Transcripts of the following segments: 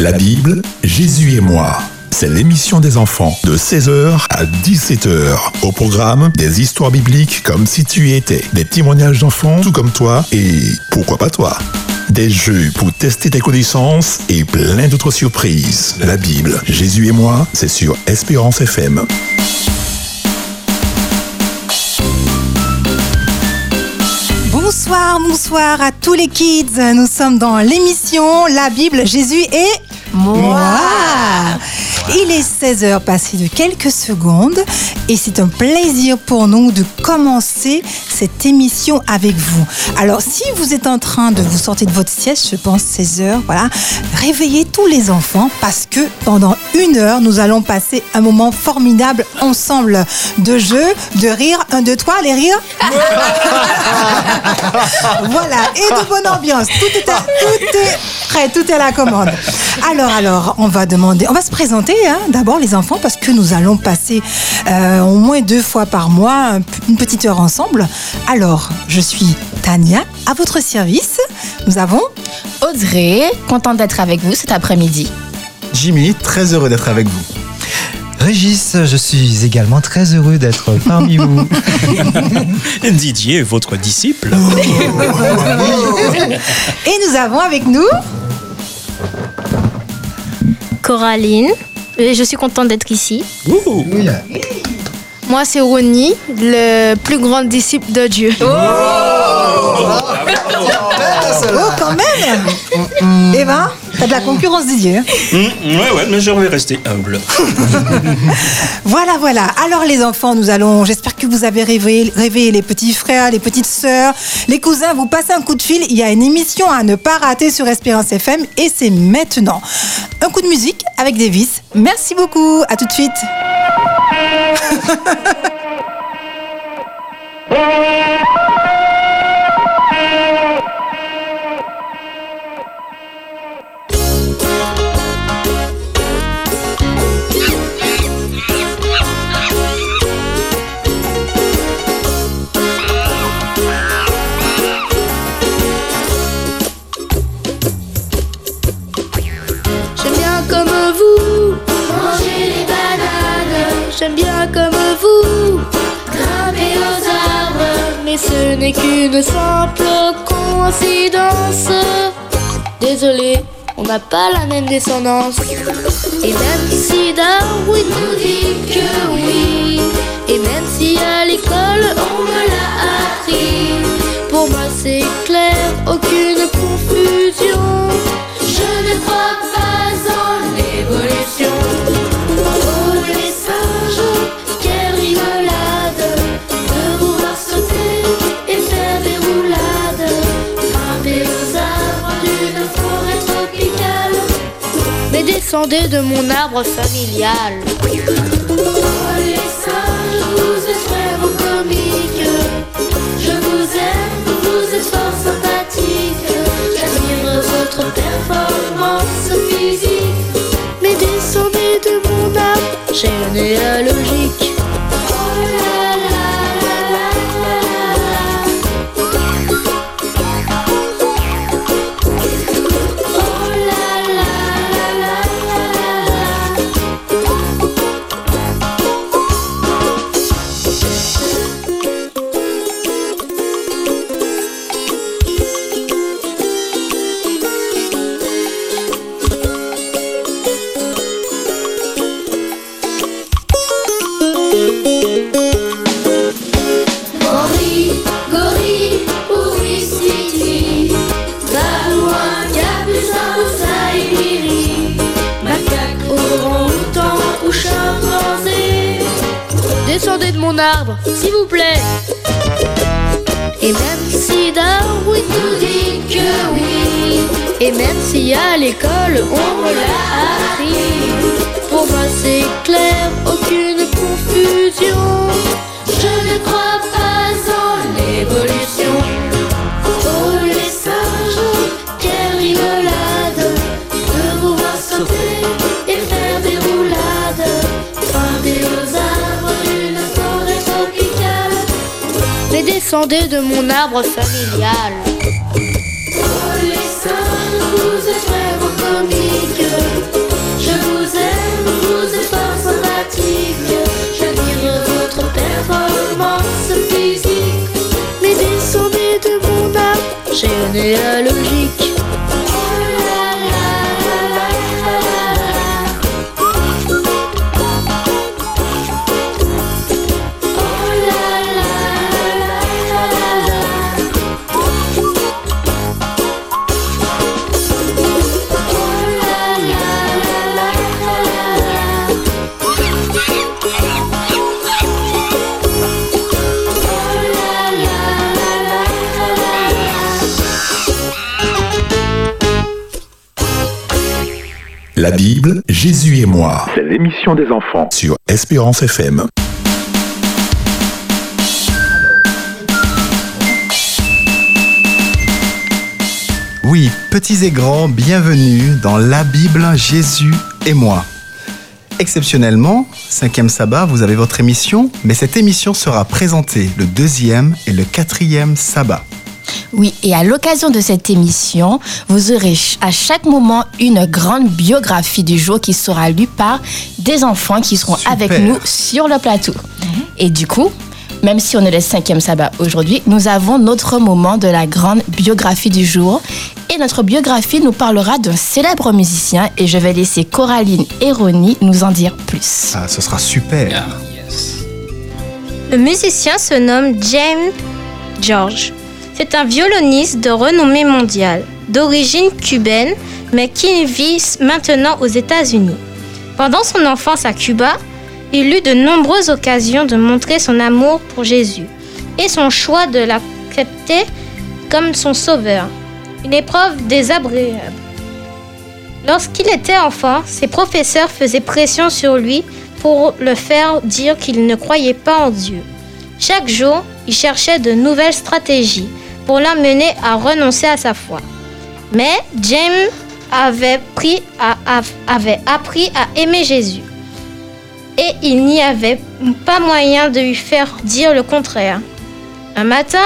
La Bible, Jésus et moi. C'est l'émission des enfants de 16h à 17h. Au programme, des histoires bibliques comme si tu y étais, des témoignages d'enfants tout comme toi et pourquoi pas toi. Des jeux pour tester tes connaissances et plein d'autres surprises. La Bible, Jésus et moi, c'est sur Espérance FM. Bonsoir, bonsoir à tous les kids. Nous sommes dans l'émission La Bible, Jésus et moi. Il est 16h passé de quelques secondes et c'est un plaisir pour nous de commencer cette émission avec vous. Alors si vous êtes en train de vous sortir de votre sieste, je pense 16h, voilà, réveillez tous les enfants parce que pendant une heure, nous allons passer un moment formidable ensemble de jeu, de rire. Un, deux, trois, les rires. voilà, et de bonne ambiance. Tout est, à- tout est prêt, tout est à la commande. Alors, alors, on va demander, on va se présenter hein, d'abord les enfants parce que nous allons passer euh, au moins deux fois par mois une petite heure ensemble. Alors, je suis Tania, à votre service. Nous avons Audrey, contente d'être avec vous cet après-midi. Jimmy, très heureux d'être avec vous. Régis, je suis également très heureux d'être parmi vous. Didier, votre disciple. et nous avons avec nous Coraline. Et je suis contente d'être ici. Ouh. Moi, c'est Ronnie, le plus grand disciple de Dieu. Oh, quand même Eh ben, t'as de la concurrence Didier. hein. Hum, ouais, ouais, mais je vais rester humble. Voilà, voilà. Alors les enfants, nous allons, j'espère que vous avez rêvé, rêvé les petits frères, les petites sœurs, les cousins, vous passez un coup de fil. Il y a une émission à ne pas rater sur Espérance FM et c'est maintenant. Un coup de musique avec Davis. Merci beaucoup. À tout de suite. ce n'est qu'une simple coïncidence. Désolé, on n'a pas la même descendance. Et même si Darwin nous dit que oui, et même si à l'école on me l'a appris, pour moi c'est clair, aucune confusion. Descendez de mon arbre familial. Les singes, vous êtes vraiment comiques. Je vous aime, vous êtes fort sympathique. J'admire votre performance physique. Mais descendez de mon arbre généalogique. La Bible, Jésus et moi. C'est l'émission des enfants sur Espérance FM. Oui, petits et grands, bienvenue dans la Bible, Jésus et moi. Exceptionnellement, cinquième sabbat, vous avez votre émission, mais cette émission sera présentée le deuxième et le quatrième sabbat. Oui, et à l'occasion de cette émission, vous aurez à chaque moment une grande biographie du jour qui sera lue par des enfants qui seront Super. avec nous sur le plateau. Et du coup, même si on est le cinquième sabbat aujourd'hui, nous avons notre moment de la grande biographie du jour. Et notre biographie nous parlera d'un célèbre musicien et je vais laisser Coraline et Ronnie nous en dire plus. Ah, ce sera super. Le musicien se nomme James George. C'est un violoniste de renommée mondiale, d'origine cubaine, mais qui vit maintenant aux États-Unis. Pendant son enfance à Cuba, il eut de nombreuses occasions de montrer son amour pour Jésus et son choix de l'accepter comme son sauveur. Une épreuve désagréable. Lorsqu'il était enfant, ses professeurs faisaient pression sur lui pour le faire dire qu'il ne croyait pas en Dieu. Chaque jour, il cherchait de nouvelles stratégies pour l'amener à renoncer à sa foi. Mais James avait, appris à aimer Jésus. Et il n'y avait pas moyen de lui faire dire le contraire. Un matin,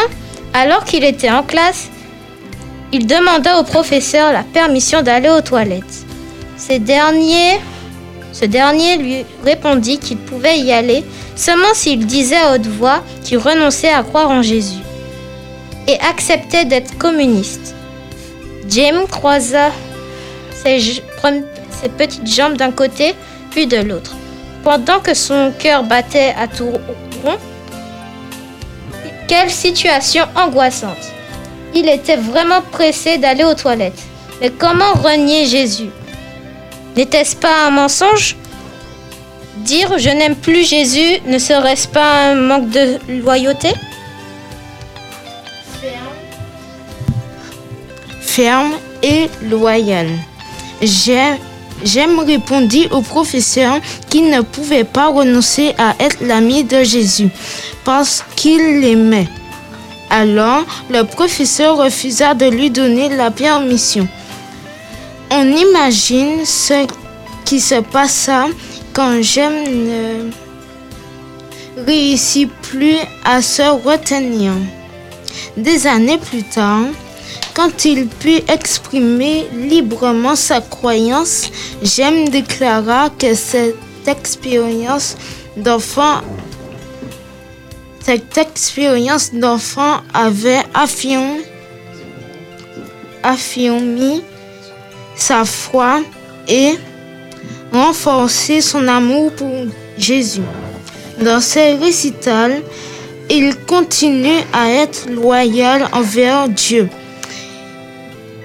alors qu'il était en classe, il demanda au professeur la permission d'aller aux toilettes. Ce dernier lui répondit qu'il pouvait y aller seulement s'il disait à haute voix qu'il renonçait à croire en Jésus et acceptait d'être communiste. James croisa ses, petites jambes d'un côté puis de l'autre. Pendant que son cœur battait à tout rond, quelle situation angoissante. Il était vraiment pressé d'aller aux toilettes. Mais comment renier Jésus? N'était-ce pas un mensonge? Dire je n'aime plus Jésus ne serait-ce pas un manque de loyauté? Ferme et loyal. J'ai- J'aime répondit au professeur qu'il ne pouvait pas renoncer à être l'ami de Jésus parce qu'il l'aimait. Alors, le professeur refusa de lui donner la permission. On imagine ce qui se passa quand J'aime ne réussit plus à se retenir. Des années plus tard, quand il put exprimer librement sa croyance, J'aime déclara que cette expérience d'enfant cette expérience d'enfant avait affirmé, affirmé sa foi et renforcé son amour pour Jésus. Dans ses récitals, il continue à être loyal envers Dieu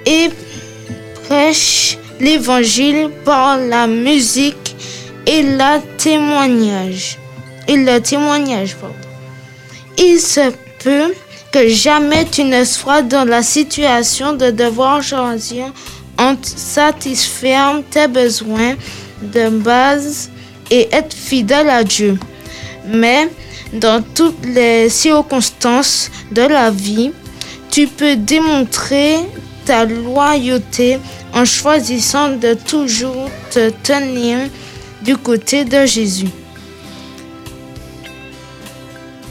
et prêche l'évangile par la musique et la témoignage. Et le témoignage. Il se peut que jamais tu ne sois dans la situation de devoir choisir entre satisfaire tes besoins de base et être fidèle à Dieu. Mais dans toutes les circonstances de la vie, tu peux démontrer ta loyauté en choisissant de toujours te tenir du côté de Jésus.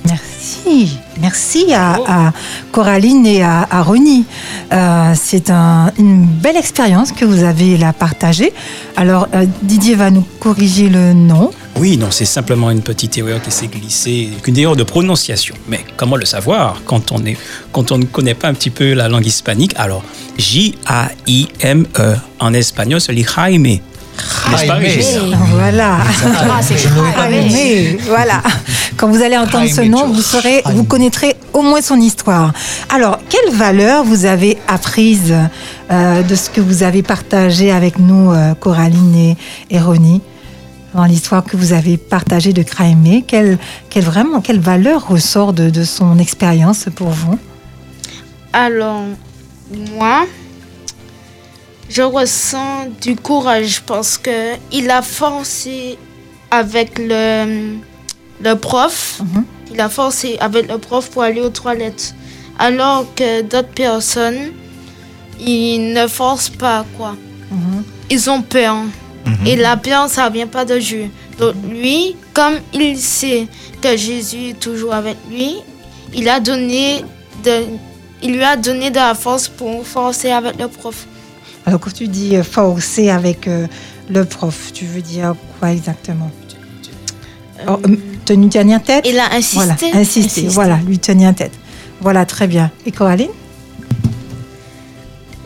Merci, merci à, à Coraline et à, à Ronnie. Euh, c'est un- une belle expérience que vous avez là partagée. Alors euh, Didier va nous corriger le nom. Oui, non, c'est simplement une petite erreur qui s'est glissée, une erreur de prononciation. Mais comment le savoir quand on, est, quand on ne connaît pas un petit peu la langue hispanique? Alors, J-A-I-M-E. En espagnol, c'est lit Jaime. Pas, Régis? Voilà. Ah, c'est Jaime, voilà. Quand vous allez entendre ce Jaime nom, vous saurez, vous Jaime. connaîtrez au moins son histoire. Alors, quelle valeur vous avez apprise euh, de ce que vous avez partagé avec nous, euh, Coraline et, et Ronnie, dans l'histoire que vous avez partagée de Craémé quelle, quelle, vraiment, quelle valeur ressort de, de son expérience pour vous? Alors, moi, je ressens du courage parce que il a forcé avec le, le prof. Mhm. Il a forcé avec le prof pour aller aux toilettes. Alors que d'autres personnes, ils ne forcent pas, quoi. Mhm. Ils ont peur. Et la peur, ça vient pas de Dieu. Donc lui, comme il sait que Jésus est toujours avec lui, il a donné de, il lui a donné de la force pour forcer avec le prof. Alors, quand tu dis euh, forcer avec euh, le prof, tu veux dire quoi exactement? Oh, euh, Tenir tenir tête? Il a insisté. Voilà, insister, Insisté. voilà, lui tenir tête. Voilà, très bien. Et Coraline?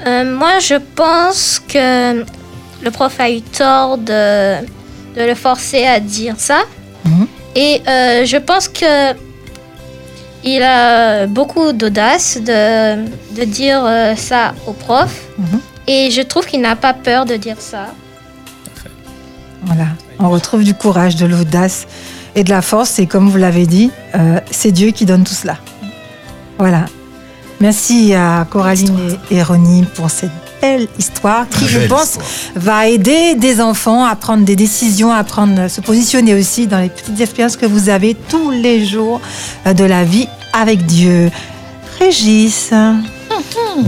Euh, moi, je pense que le prof a eu tort de, de le forcer à dire ça. Mhm. Et euh, je pense que il a beaucoup d'audace de, de dire euh, ça au prof. Mhm. Et je trouve qu'il n'a pas peur de dire ça. Voilà, on retrouve du courage, de l'audace et de la force. Et comme vous l'avez dit, euh, c'est Dieu qui donne tout cela. Voilà. Merci à Coraline et, et Ronnie pour cette belle histoire qui, je pense, histoire. va aider des enfants à prendre des décisions, à prendre, se positionner aussi dans les petites expériences que vous avez tous les jours euh, de la vie avec Dieu. Régis,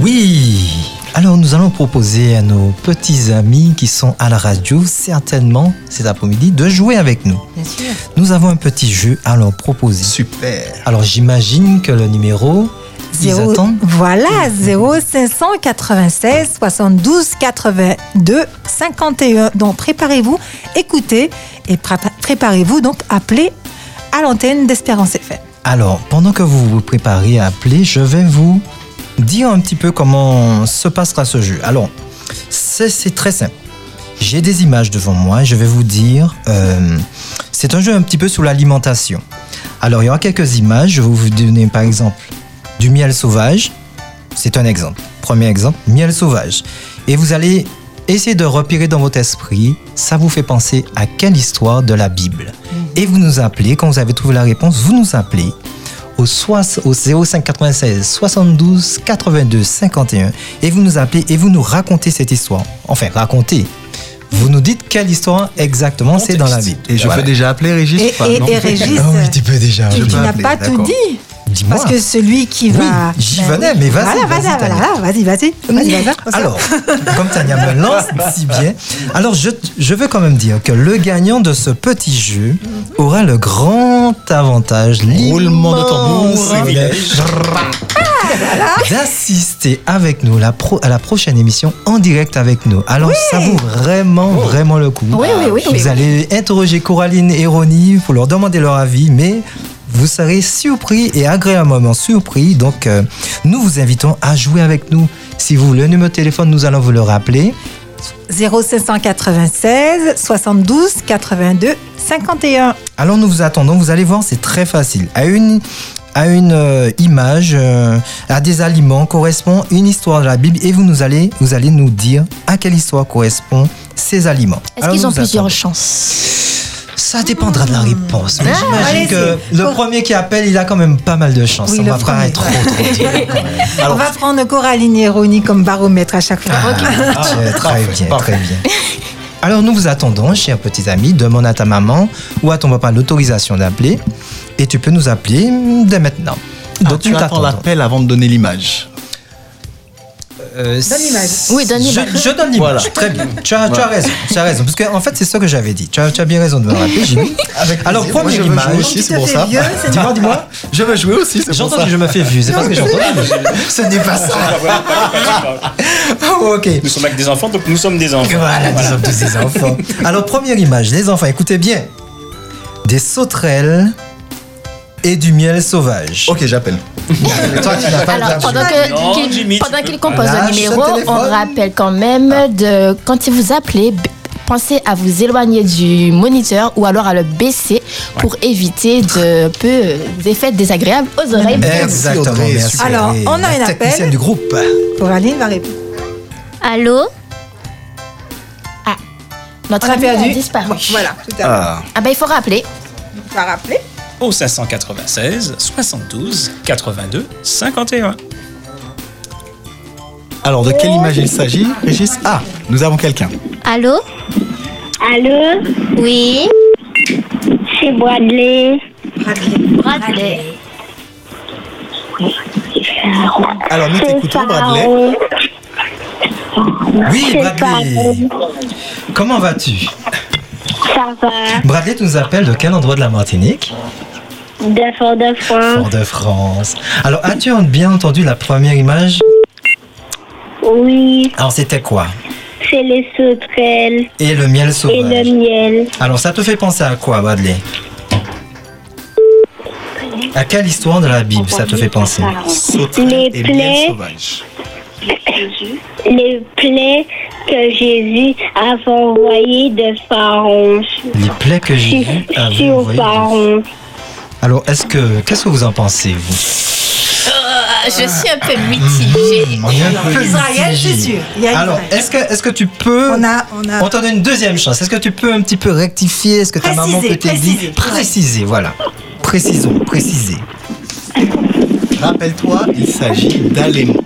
Oui Alors nous allons proposer à nos petits amis qui sont à la radio, certainement cet après-midi, de jouer avec nous. bien sûr. Nous avons un petit jeu à leur proposer. Super. Alors j'imagine que le numéro, ils Zéro- attendent Voilà, 0 596 72 82 51. Donc préparez-vous, écoutez et pré- préparez-vous donc à appeler à l'antenne d'Espérance FM. Alors, pendant que vous vous préparez à appeler, je vais vous dire un petit peu comment se passera ce jeu. Alors, c'est très simple. J'ai des images devant moi et je vais vous dire, euh, c'est un jeu un petit peu sur l'alimentation. Alors, il y aura quelques images. Je vais vous donner par exemple du miel sauvage. C'est un exemple. Premier exemple, miel sauvage. Et vous allez essayer de repérer dans votre esprit, ça vous fait penser à quelle histoire de la Bible. Et vous nous appelez, quand vous avez trouvé la réponse, vous nous appelez au, soix- au 05 96 72 82 51 et vous nous appelez et vous nous racontez cette histoire. Enfin, racontez. Vous nous dites quelle histoire exactement c'est dans la Bible. Et je Voilà. peux déjà appeler Régis Et, ou pas, et- non et Régis, Ah oui, tu peux déjà. tu, tu n'as pas tout dit. Dis-moi. Parce que celui qui Oui, va. j'y Ben venais, oui. mais vas-y, Voilà, vas-y, voilà, vas-y, vas-y. Alors, comme Tania me lance si bien, alors je, je veux quand même dire que le gagnant de ce petit jeu aura le grand avantage, Roulement de tambour, privilège. d'assister avec nous la pro- à la prochaine émission en direct avec nous. Alors ça vaut vraiment, vraiment le coup. Oui, oui, oui, Vous oui. allez interroger Coraline et Ronnie pour leur demander leur avis, mais vous serez surpris et agréablement surpris. Donc, euh, nous vous invitons à jouer avec nous. Si vous voulez le numéro de téléphone, nous allons vous le rappeler. 0596 72 82 51. Alors, nous vous attendons. Vous allez voir, c'est très facile. À une, à une euh, image, euh, à des aliments correspond une histoire de la Bible et vous, nous allez, vous allez nous dire à quelle histoire correspond ces aliments. Est-ce qu'ils ont plusieurs attendons. chances? Ça dépendra de la réponse. Mais j'imagine allez-y. que le premier qui appelle, il a quand même pas mal de chance. Oui, On va pas premier. être trop, trop dur quand même. On va prendre Coraline et Ronnie comme baromètre à chaque fois. Ah, très, très bien, très bien. Alors nous vous attendons, chers petits amis, demande à ta maman ou à ton papa l'autorisation d'appeler et tu peux nous appeler dès maintenant. Donc Donc tu attends l'appel avant de donner l'image. Euh, Donne l'image. Oui, donne je, l'image. je donne l'image. Voilà. Très bien. Tu as, tu as raison. Tu as raison. Parce qu'en en fait, c'est ça que j'avais dit. Tu as, tu as bien raison de me rappeler. Jimmy. Alors. Moi, première je image. aussi, c'est pour ça. Dis-moi, dis-moi. Je veux jouer aussi, c'est pour J'entends ça. que je me fais vieux. C'est pas ce que j'entends. Ce n'est pas ça. Oh, ok. Nous sommes avec des enfants, donc nous sommes des enfants. Voilà, des hommes, tous ces enfants. Alors, première image, les enfants, écoutez bien. des sauterelles et du miel sauvage. Ok, j'appelle. Toi, tu n'as pas Alors, pendant que- qu'il Jimmy, pendant compose le numéro, on rappelle quand même de quand il vous appelez, pensez à vous éloigner du moniteur ou alors à le baisser pour éviter de peu euh, des effets désagréables aux oreilles. Exactement, merci. Alors, on a la un appel. du groupe. Pour Aline va répondre. Allô? Notre On a ami perdu. disparu. Bon, voilà, tout à fait. Ah, Ah ben il faut rappeler. On va rappeler. Au 596 72 82 51. alors, de quelle image il s'agit, Régis Ah, nous avons quelqu'un. Allô? Allô, Oui c'est Bradley. Bradley. Alors, nous C'est t'écoutons, Bradley. Oui, Bradley. Comment vas-tu? Ça va. Bradley, tu nous appelles de quel endroit de la Martinique? De Fort-de-France. Fort-de-France. Alors, as-tu bien entendu la première image? Oui, Alors, c'était quoi? C'est les sauterelles Et le miel et sauvage. le miel. Alors, ça te fait penser à quoi, Bradley À quelle histoire de la Bible ça te fait penser? Les et plaies. miel sauvage. Les plaies que Jésus avait envoyées de Pharaon. Les plaies que Jésus avait Sur envoyées. Pharaon. Alors, est-ce que, qu'est-ce que vous en pensez, vous Euh, je suis un peu mitigée. On est un peu Israël, c'est sûr. Il y a Alors, est-ce que, est-ce que tu peux... On a, on a. On t'en donne une deuxième chance. Est-ce que tu peux un petit peu rectifier Est-ce que ta Préciser, maman peut t'aider préciser. Préciser, voilà. Précisons, préciser. Rappelle-toi, il s'agit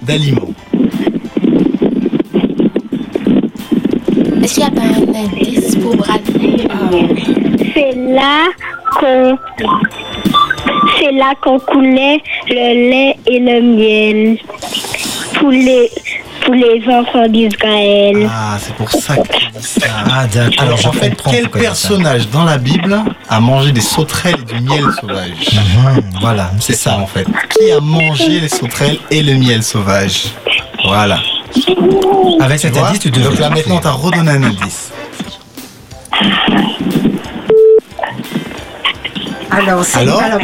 d'aliments. Est-ce qu'il n'y a pas un indice pour Bradley C'est là qu'on c'est là qu'on coulait le lait et le miel pour les pour les enfants d'Israël. Ah, c'est pour ça que tu dis ça. Ah, d'accord. Alors, en fait, quel personnage dans la Bible a mangé des sauterelles et du miel sauvage Mhm, Voilà, C'est ça, en fait. Qui a mangé les sauterelles et le miel sauvage Voilà. Avec cet indice, tu devrais. Donc là, maintenant, on t'a redonné un indice. Alors, c'est. Alors alors,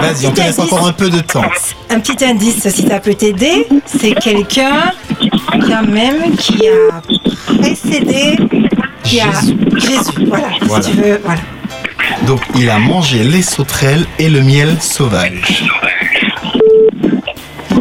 Vas-y, on te laisse indice. encore un peu de temps. Un petit indice, si ça peut t'aider, c'est quelqu'un quand même qui a précédé, qui a Jésus. Voilà, Voilà. si tu veux, voilà. Donc, il a mangé les sauterelles et le miel sauvage.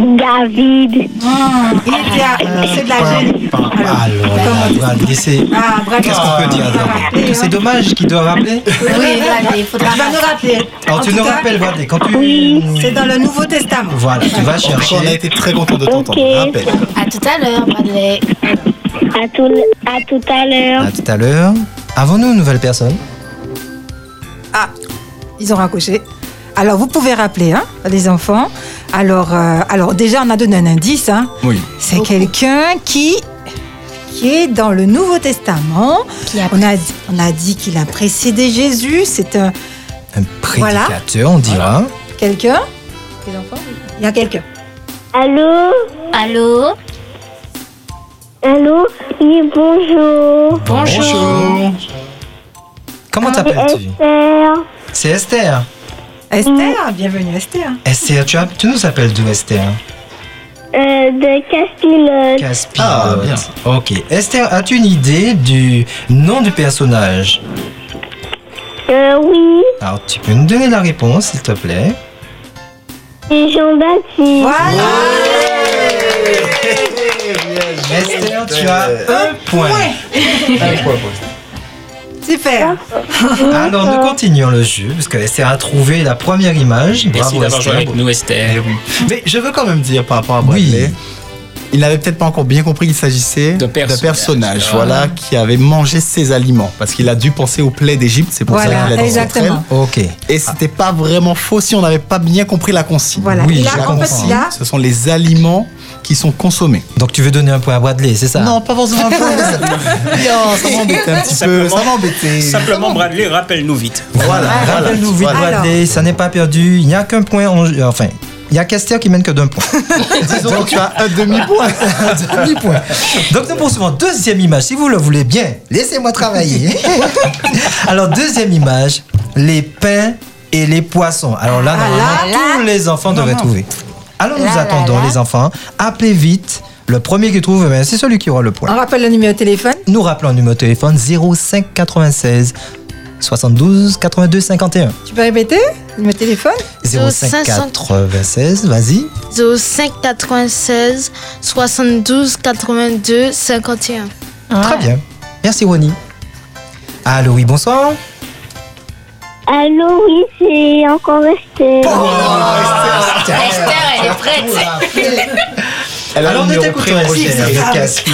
David, Ah, il était à, c'est de la jeune. Alors, là, c'est. Ah, bravo. Qu'est-ce qu'on peut dire Bradley C'est dommage qu'il doit rappeler Oui, il faudra Tu vas nous rappeler. Alors, En tu nous cas, rappelles, Bradley, quand tu. C'est dans le Nouveau Testament. Voilà, tu vas cas, on a chercher. été très content de t'entendre. Rappelle. À tout à l'heure, Bradley. à tout, à tout à l'heure. À tout à l'heure. Avons-nous une nouvelle personne? Ah, ils ont raccroché. Alors, vous pouvez rappeler, hein, les enfants. Alors, euh, alors déjà, on a donné un indice. Hein. Oui. C'est quelqu'un qui, qui est dans le Nouveau Testament. Qui a On a, on a dit qu'il a précédé Jésus. C'est un Un Voilà. prédicateur, on dira. quelqu'un? Les enfants, oui. Il y a quelqu'un. Allô? Allô? Allô? Oui, bonjour. Bonjour. Comment t'appelles-tu? Esther. C'est Esther. Esther, bienvenue Esther. Esther, tu, as- tu nous appelles d'où Esther Euh, de Caspilote. Caspilote. Ah, bien. Ok. Esther, as-tu une idée du nom du personnage Euh, oui, Alors, tu peux nous donner la réponse, s'il te plaît c'est Jean-Baptiste. Voilà. Esther, tu as un point. Super. Alors, nous continuons le jeu, parce que Esther a trouvé la première image. Merci Bravo, d'avoir joué avec nous, Esther. Mais je veux quand même dire par rapport à Bradley, il n'avait peut-être pas encore bien compris qu'il s'agissait De d'un personnage. personnage, Ah. voilà, qui avait mangé ses aliments, parce qu'il a dû penser aux plaies d'Égypte, c'est pour ça Voilà, qu'il a dit exactement. Ok. Et c'était pas vraiment faux si on n'avait pas bien compris la consigne. Voilà. Oui, il a, je en fait, comprends. il a- Ce sont les aliments qui sont consommés. Donc, tu veux donner un point à Bradley, c'est ça? Non, pas forcément un non, ça m'embêtait un petit peu. Ça m'embêtait. Simplement, Bradley, rappelle-nous vite. Voilà, voilà. Rappelle-nous vite, Voilà. Bradley, ça n'est pas perdu. Il n'y a qu'un point. en. Enfin, il n'y a qu'Esther qui mène que d'un point. Disons que tu as un demi-point. Un demi-point. Donc, nous poursuivons. Deuxième image, si vous le voulez bien, laissez-moi travailler. Alors, deuxième image. les pains et les poissons. Alors là, Ah, normalement, là, tous les enfants devraient trouver. Alors nous Là, attendons là. les enfants. Appelez vite. Le premier qui trouve, ben, c'est celui qui aura le point. On rappelle le numéro de téléphone. Nous rappelons le numéro de téléphone 05 96 72 82 51. Tu peux répéter le numéro de téléphone 05 96, vas-y. 05 96 72 82 51. Très bien. Merci Ronnie. Allô, oui, bonsoir. Allô, oui, c'est encore resté. Esther, elle est prête. Elle a Alors, le numéro avec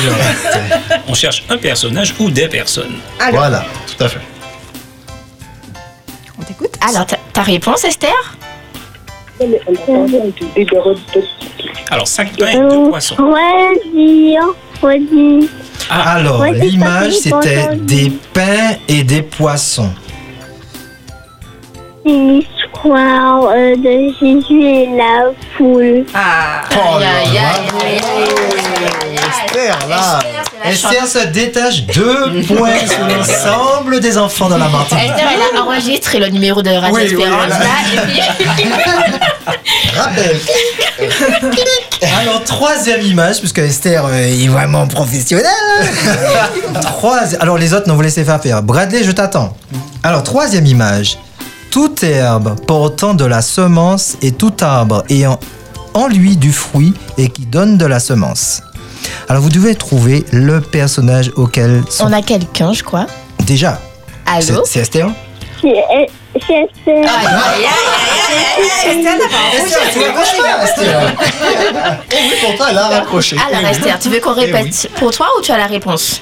On cherche un personnage ou des personnes. Voilà, tout à fait. On t'écoute Alors, ta, ta réponse, Esther? Alors, cinq pains et deux Euh, poissons. Redis, redis. Alors, l'image, c'était des pains et des poissons. C'est l'histoire euh, de Jésus et la foule. Ah. Aïe, aïe, aïe, aïe, aïe, Esther, là. Esther se détache deux points sur l'ensemble des enfants dans la Martinique. Esther, elle a enregistré le numéro de Radio Oui, oui, Espérance, elle a- là, et puis... Rappel. Alors, troisième image, puisque Esther euh, est vraiment professionnelle. hein. Troisi- Alors, les autres, ne vous laissez pas faire. Bradley, je t'attends. Alors, troisième image. Toute herbe portant de la semence et tout arbre ayant en lui du fruit et qui donne de la semence. Alors, vous devez trouver le personnage auquel sont... On a quelqu'un, je crois. Déjà, Allô c'est c'est Esther C'est c'est tu raccroches pas, Esther. Oui, pourtant, elle a raccroché. Alors, Esther, tu veux qu'on Eh répète pour toi ou tu as la réponse?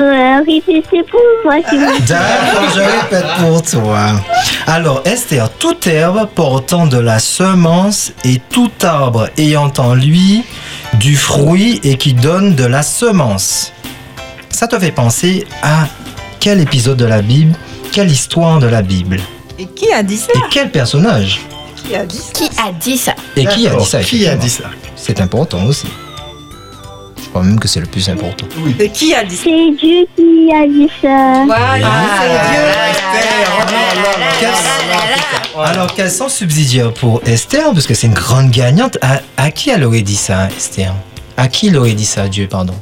Euh, répétez pour moi, vous. D'accord, je répète pour toi. Alors, Esther, toute herbe portant de la semence et tout arbre ayant en lui du fruit et qui donne de la semence. Ça te fait penser à quel épisode de la Bible, quelle histoire de la Bible? Et qui a dit ça? Et quel personnage? Qui a dit ça? Qui a dit ça? Et qui a dit ça Qui a dit ça? C'est important aussi. Crois même que c'est le plus important. Et qui a dit ça C'est Dieu qui a dit ça. Voilà, Alors, quels sont subsidiaires pour Esther Parce que c'est une grande gagnante. À, à qui elle aurait dit ça, Esther À qui il aurait dit ça, Dieu, pardon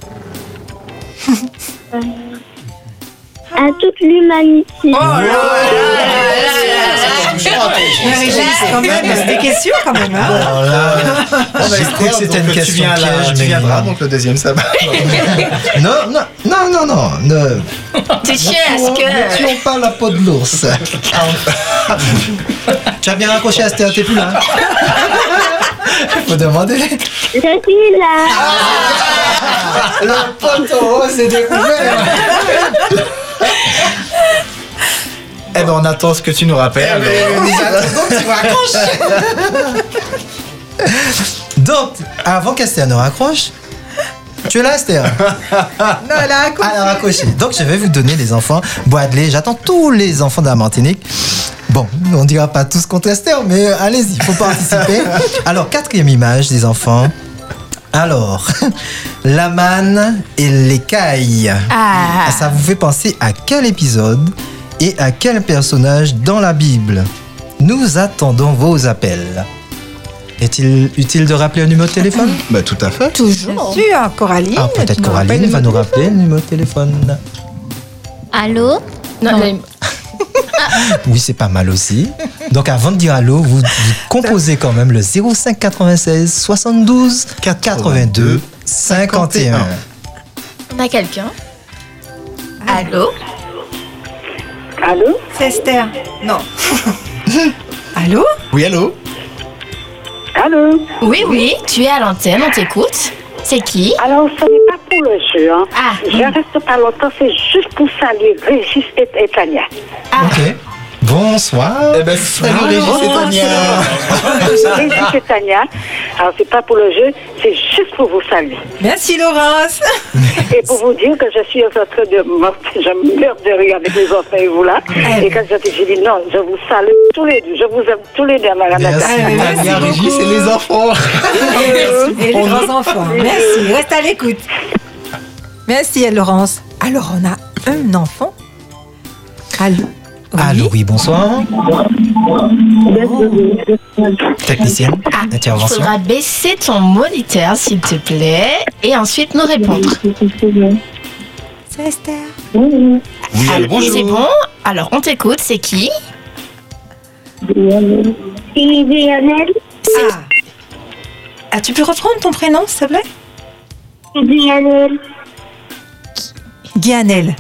À toute l'humanité. Quand même, des questions quand même. hein. J'ai cru que c'était une donc, tu question piège, tu mais viendras donc le deuxième sabbat. non, non, non, non, non, ne Tu à ce ne que... tuons pas la peau de l'ours. tu as bien raccroché, Esther, t'es plus là Faut demander. Je suis là. Le poteau s'est découvert. Eh ben, on attend ce que tu nous rappelles. Donc, avant qu'Esther ne raccroche, tu es là, Esther Non, elle a un coup. à la raccrocher. Donc, je vais vous donner les enfants. Boadley, j'attends tous les enfants de la Martinique. Bon, on dira pas tous contre Esther, mais euh, allez-y, il faut participer. Alors, quatrième image des enfants. Alors, la manne et l'écaille. Ah, Ça vous fait penser à quel épisode? Et à quel personnage dans la Bible Nous attendons vos appels. Est-il utile de rappeler un numéro de téléphone? Bah, tout à fait. Bien toujours. sûr, Coraline. Ah, peut-être Coraline va nous rappeler le numéro de téléphone. Allô? Non, Oui, c'est pas mal aussi. Donc avant de dire allô, vous, vous composez quand même le 05 96 72 82 51. on a quelqu'un. Allô? Allô C'est Esther. Non. Allô Oui, allô Allô Oui, oui, tu es à l'antenne, on t'écoute. C'est qui Alors, ce n'est pas pour le jeu. Hein. Ah, Je reste pas longtemps, c'est juste pour saluer Régis et, et Tania. Ok. Bonsoir. Eh ben, salut Régis et Tania. Régis et Tania. Alors, c'est pas pour le jeu, c'est juste pour vous saluer. Merci Laurence. Et pour vous dire que je suis en train de mort- je meurs de rire avec les enfants et vous là. Et quand j'ai dit, j'ai dit non, je vous salue tous les deux. Je vous aime tous les deux, Madame Merci. Nathalie. Tania, Régis et les enfants. Et les grands enfants. Merci. Reste à l'écoute. Merci Laurence. Alors on a un enfant. Allô? Allô, oui, bonsoir. Technicienne, Ah, il faudra baisser ton moniteur, s'il te plaît, et ensuite nous répondre. C'est Esther. Oui, allô, bonjour. C'est bon Alors, on t'écoute, c'est qui? Lionel. Ah. Ah, tu peux reprendre ton prénom, s'il te plaît? Lionel. Guyanel.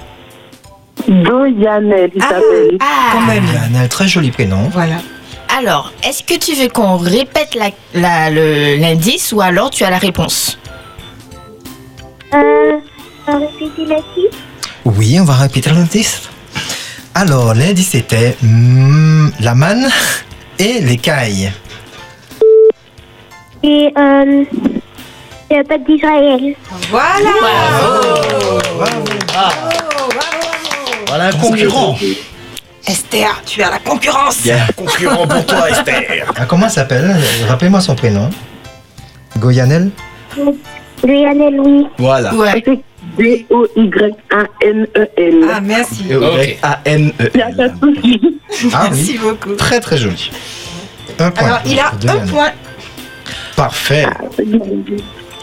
Doyanel, il Ah, s'appelle. Ah, quand même. Un très joli prénom. Voilà. Alors, est-ce que tu veux qu'on répète la- la- le- l'indice ou alors tu as la réponse? Euh, on la suite Oui, on va répéter l'indice. Alors, l'indice était hmm, la manne et l'écaille. Et, euh, le peuple d'Israël. Voilà. Voilà un concurrent. Esther, tu as la concurrence. Il y a un concurrent pour toi, Esther. Ah, comment elle s'appelle? Rappelez-moi son prénom. Goyanel? Lionel, oui. Voilà. Ouais. D-O-Y-A-N-E-L. Ah, merci. E-Y-A-N-E-L. Ah Merci oui, beaucoup. très très joli. Un point. Alors, il a un Goyanel. point. Parfait.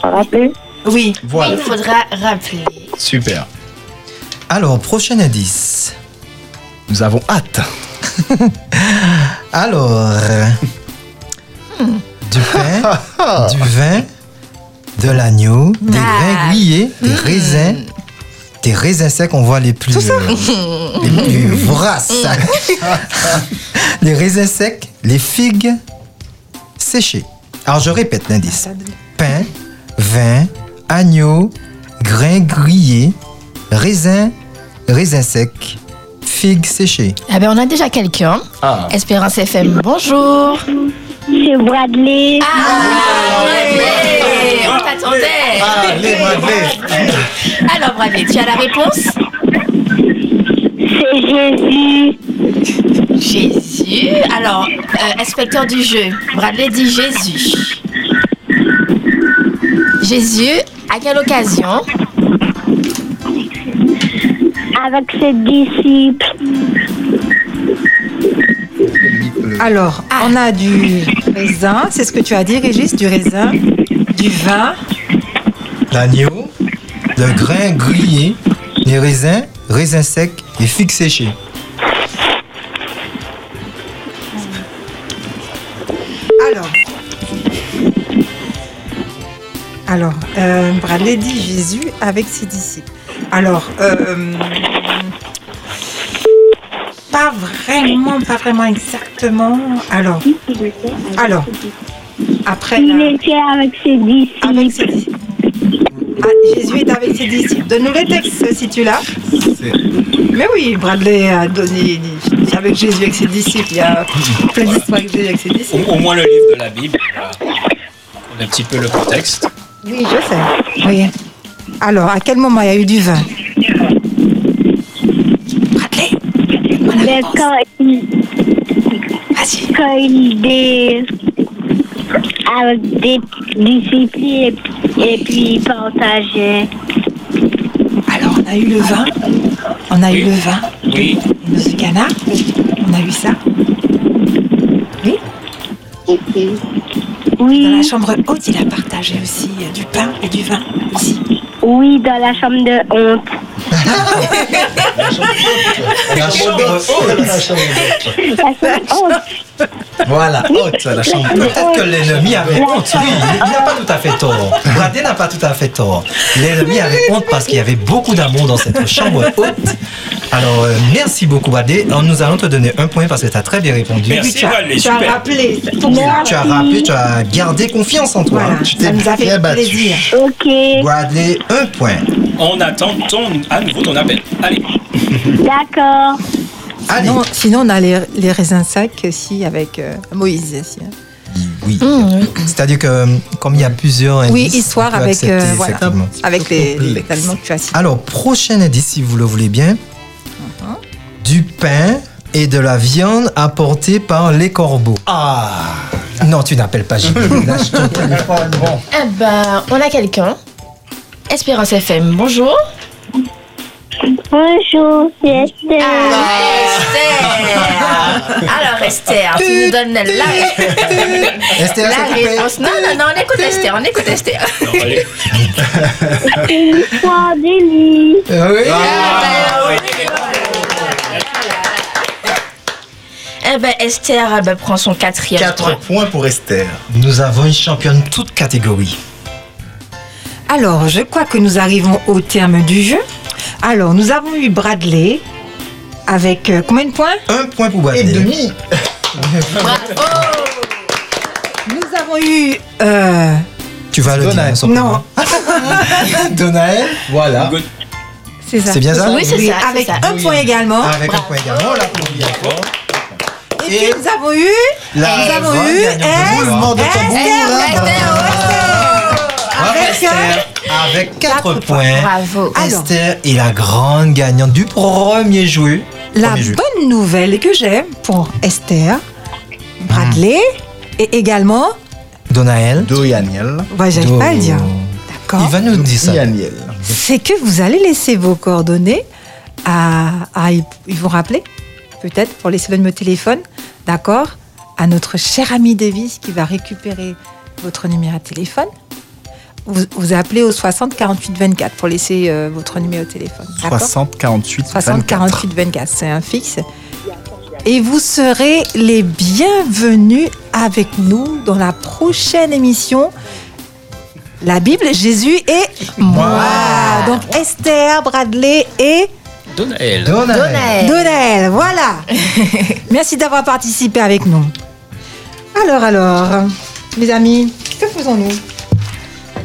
Rappelez. Oui. Voilà. Il faudra rappeler. Super. Alors, prochain indice. Nous avons hâte. Alors, du pain, du vin, de l'agneau, des Ah. grains grillés, des raisins, des raisins secs, on voit les plus, euh, les plus voraces. les raisins secs, les figues séchées. Alors, je répète l'indice. Pain, vin, agneau, grains grillés, raisins, raisins secs, figues séchées. Ah ben, on a déjà quelqu'un. Ah. Espérance FM, bonjour. C'est Bradley. Ah, Bradley, on t'attendait. Allez, Bradley. Alors, Bradley, tu as la réponse? C'est Jésus. Jésus. Alors, euh, inspecteur du jeu, Bradley dit Jésus. Jésus, à quelle occasion? Avec ses disciples. Alors, on a du raisin, c'est ce que tu as dit, Régis, du raisin, du vin, L'agneau, le grain grillé, les raisins, raisins secs et figues séchées. Alors, alors euh, Bradley dit Jésus avec ses disciples. Alors, euh, pas vraiment, pas vraiment exactement. Alors, alors, après, Il la- était avec ses disciples. avec ses disciples. Ah, Jésus est avec ses disciples. Donne-nous les textes si tu l'as. Mais oui, Bradley a donné avec Jésus avec ses disciples. Il y a plein d'histoires avec Jésus avec ses disciples. Au, au moins le livre de la Bible. voilà. On a un petit peu le contexte. Oui, je sais. Oui. Alors, à quel moment il y a eu du vin Bradley Mais quand il, Vas-y. quand il est avec des disciples et, et puis il partageait. Alors, on a eu le vin. On a eu le vin. Oui. Dans ce canard. On a eu ça. Oui. Dans Oui, la chambre haute, il a partagé aussi euh, du pain et du vin aussi. Oui, dans la chambre de honte. La chambre haute. La chambre de honte. Voilà, haute, la chambre. Peut-être que l'ennemi avait honte, oui. Il n'a pas tout à fait tort. Bradley n'a pas tout à fait tort. L'ennemi avait honte parce qu'il y avait beaucoup d'amour dans cette chambre haute. Alors, euh, merci beaucoup. Alors, Nous allons te donner un point parce que tu as très bien répondu. Merci, tu as, tu as rappelé. Tu as rappelé, tu as gardé confiance en toi. Voilà, Tu ça t'es bien fait battu. plaisir. Ok, Bradley, un point. On attend ton, à nouveau ton appel. Allez. d'accord. Allez. Sinon, sinon, on a les, les raisins secs aussi avec euh, Moïse. aussi, hein. Oui. C'est-à-dire que euh, comme il y a plusieurs indices, Oui, histoire avec, accepter, euh, voilà. effectivement. Avec les, les aliments que tu as cités. Alors, prochain indice, si vous le voulez bien. Du pain et de la viande apportés par les corbeaux. Ah Non, tu n'appelles pas JB. Lâche ton téléphone. Bon. Eh ben, on a quelqu'un. Espérance FM, bonjour. Bonjour, c'est Esther. Ah, Esther. Alors Esther, tu nous donnes la, Esther, la réponse. Non, non, non, on écoute Esther, on écoute Esther. Non, allez. L'histoire d'Élie. Oui. Eh ben Esther elle ben, prend son quatrième 4 point. points pour Esther. Nous avons une championne toute catégorie. Alors, je crois que nous arrivons au terme du jeu. Alors, nous avons eu Bradley avec euh, combien de points? Un point pour Bradley. Et demi. Nous avons eu... euh, Tu vas le dire. Donaël. son non. Donaël. Voilà. C'est ça. C'est bien ça? Oui, c'est ça, c'est Avec ça. un point également. Avec un point également. On l'applaudit encore. Nous avons eu... La nous avons eu... roulement de tambour. Avec Esther. Avec 4 quatre points. Esther est la grande gagnante du premier jeu. La Premier jeu. bonne nouvelle que j'ai pour Esther, Bradley et également... Donaël. Doyaniel. Ouais, j'arrive pas à le dire. Il D'accord va nous dire ça. C'est que vous allez laisser vos coordonnées à... à- ils vont rappeler, peut-être, pour laisser le numéro de téléphone, d'accord À notre cher ami Davis qui va récupérer votre numéro de téléphone. Vous, vous appelez au 60 48 24 pour laisser euh, votre numéro de téléphone. D'accord 60 48 60 24. 48 24, c'est un fixe. Et vous serez les bienvenus avec nous dans la prochaine émission. La Bible, Jésus et moi. Donc Esther, Bradley et Donaël. Donaël. Donaël. Donel. Voilà. Merci d'avoir participé avec nous. Alors, alors, mes amis, que faisons-nous?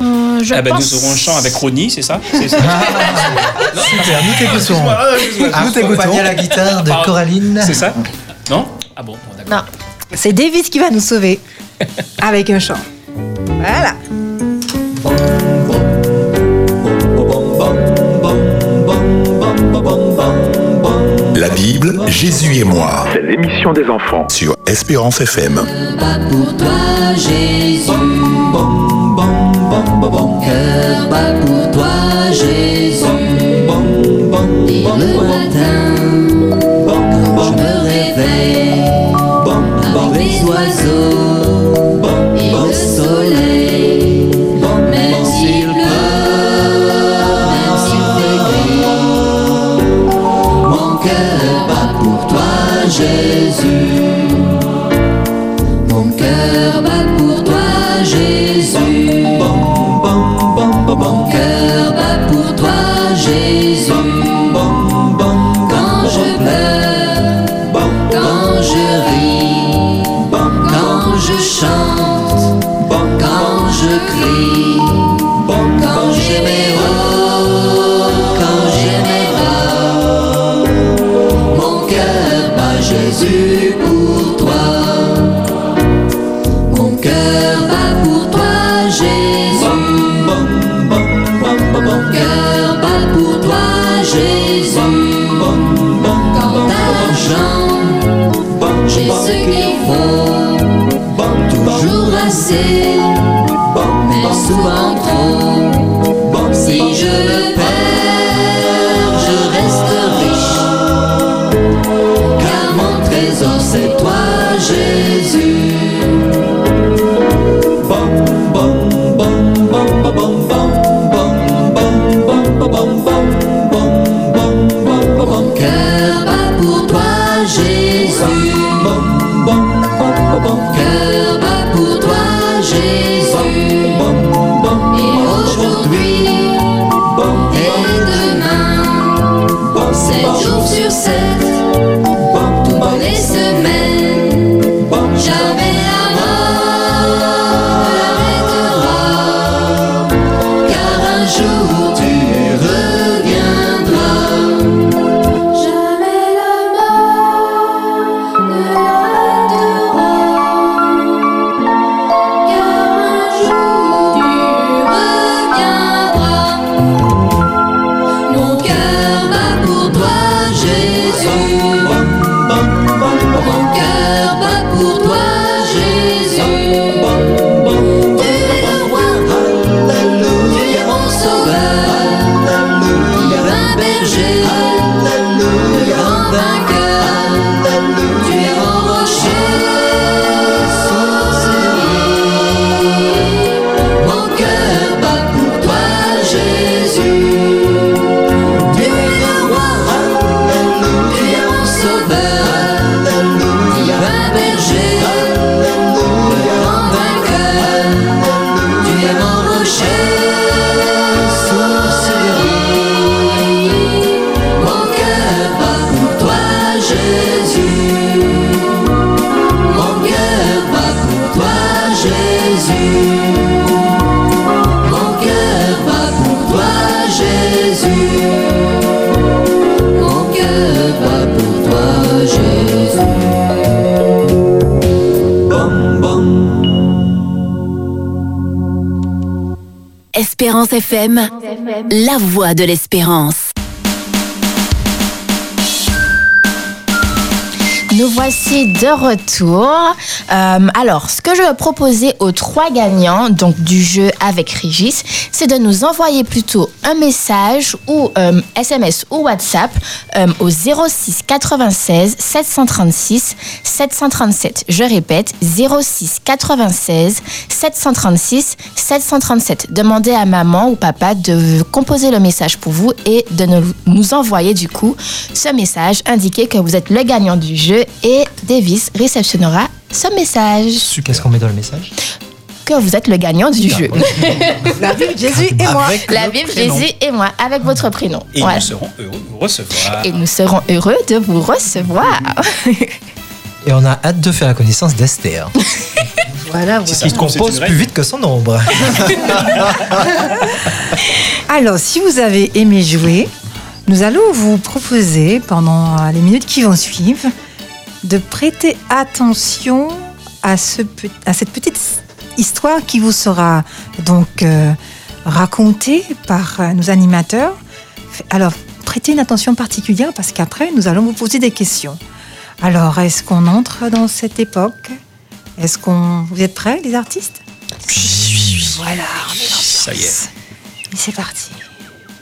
Euh, je Ah ben, pense... nous aurons un chant avec Ronnie, c'est ça? C'est ça Super, nous t'écoutons. Excuse-moi, ah, excuse-moi. Nous t'écoutons. à la guitare de Pardon. Coraline. C'est ça? Non? Ah bon, bon, d'accord. Non. C'est Davis qui va nous sauver avec un chant. Voilà. La Bible, Jésus et moi. C'est l'émission des enfants sur Espérance FM. Bat pour toi, Jésus. Bon, bon, bon, bon, bon cœur bat pour toi, Jésus. Bon, bon, Et le matin, Jésus. qu'ils font, toujours assez, bon mais souvent trop, si je le perds. Espérance la voix de l'espérance. Voici de retour. Euh, alors, ce que je vais proposer aux trois gagnants donc du jeu avec Régis, c'est de nous envoyer plutôt un message ou euh, SMS ou WhatsApp euh, au 06 96 736 737. Je répète, 06 96 736 737. Demandez à maman ou papa de composer le message pour vous et de nous, envoyer du coup ce message indiquer que vous êtes le gagnant du jeu et Davis réceptionnera ce message. Qu'est-ce qu'on met dans le message? Que vous êtes le gagnant du jeu. La Bible, Jésus et moi. Avec La le Bible, prénom. Jésus et moi, avec votre prénom. Et Voilà. nous serons heureux de vous recevoir. Et nous serons heureux de vous recevoir. Et on a hâte de faire la connaissance d'Esther. Voilà, voilà. c'est compose plus vite que son ombre. Alors, si vous avez aimé jouer, nous allons vous proposer, pendant les minutes qui vont suivre, de prêter attention à, ce, à cette petite histoire qui vous sera donc euh, racontée par euh, nos animateurs. Alors, prêtez une attention particulière parce qu'après, nous allons vous poser des questions. Alors, est-ce qu'on entre dans cette époque? Est-ce qu'on... Vous êtes prêts, les artistes? Voilà, on est dans Ça y est. et c'est parti.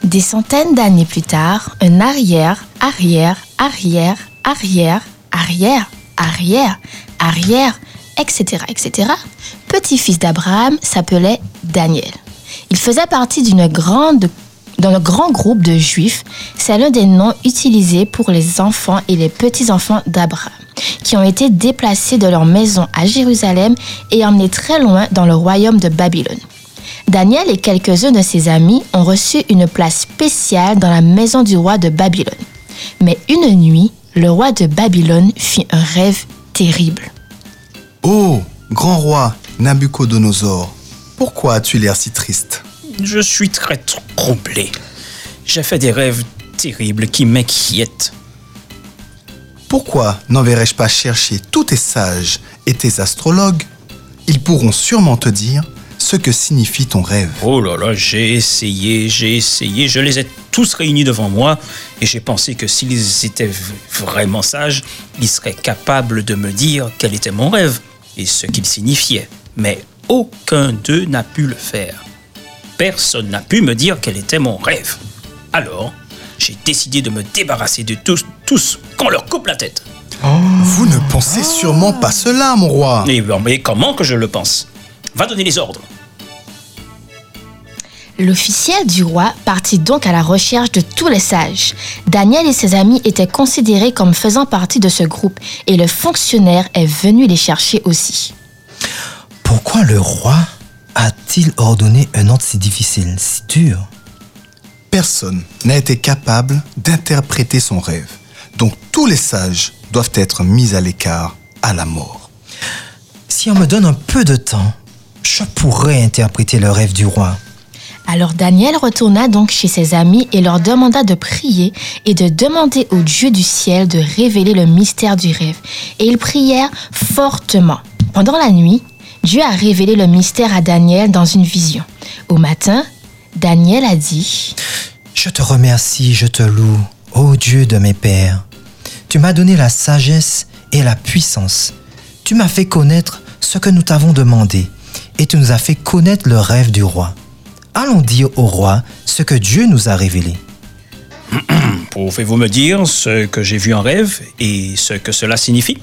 Des centaines d'années plus tard, un arrière, arrière, arrière, arrière, arrière, arrière, arrière, etc., etc., petit-fils d'Abraham s'appelait Daniel. Il faisait partie d'une grand groupe de juifs, c'est l'un des noms utilisés pour les enfants et les petits-enfants d'Abraham, qui ont été déplacés de leur maison à Jérusalem et emmenés très loin dans le royaume de Babylone. Daniel et quelques-uns de ses amis ont reçu une place spéciale dans la maison du roi de Babylone. Mais une nuit, le roi de Babylone fit un rêve terrible. Oh, grand roi Nabucodonosor, pourquoi as-tu l'air si triste? Je suis très troublé. J'ai fait des rêves terribles qui m'inquiètent. Pourquoi n'enverrai-je pas chercher tous tes sages et tes astrologues? Ils pourront sûrement te dire ce que signifie ton rêve. Oh là là, j'ai essayé, j'ai essayé, je les ai tous réunis devant moi et j'ai pensé que s'ils étaient vraiment sages, ils seraient capables de me dire quel était mon rêve et ce qu'il signifiait. Mais aucun d'eux n'a pu le faire. Personne n'a pu me dire quel était mon rêve. Alors, j'ai décidé de me débarrasser de tous, tous, qu'on leur coupe la tête. Vous ne pensez sûrement pas cela, mon roi. Et ben, mais comment que je le pense? Va donner les ordres. L'officiel du roi partit donc à la recherche de tous les sages. Daniel et ses amis étaient considérés comme faisant partie de ce groupe et le fonctionnaire est venu les chercher aussi. Pourquoi le roi a-t-il ordonné un ordre si difficile, si dur? Personne n'a été capable d'interpréter son rêve. Donc tous les sages doivent être mis à l'écart à la mort. Si on me donne un peu de temps, je pourrais interpréter le rêve du roi. Alors Daniel retourna donc chez ses amis et leur demanda de prier et de demander au Dieu du ciel de révéler le mystère du rêve. Et ils prièrent fortement. Pendant la nuit, Dieu a révélé le mystère à Daniel dans une vision. Au matin, Daniel a dit Je te remercie, je te loue, ô Dieu de mes pères. Tu m'as donné la sagesse et la puissance. Tu m'as fait connaître ce que nous t'avons demandé et tu nous as fait connaître le rêve du roi. Allons dire au roi ce que Dieu nous a révélé. Pouvez-vous me dire ce que j'ai vu en rêve et ce que cela signifie?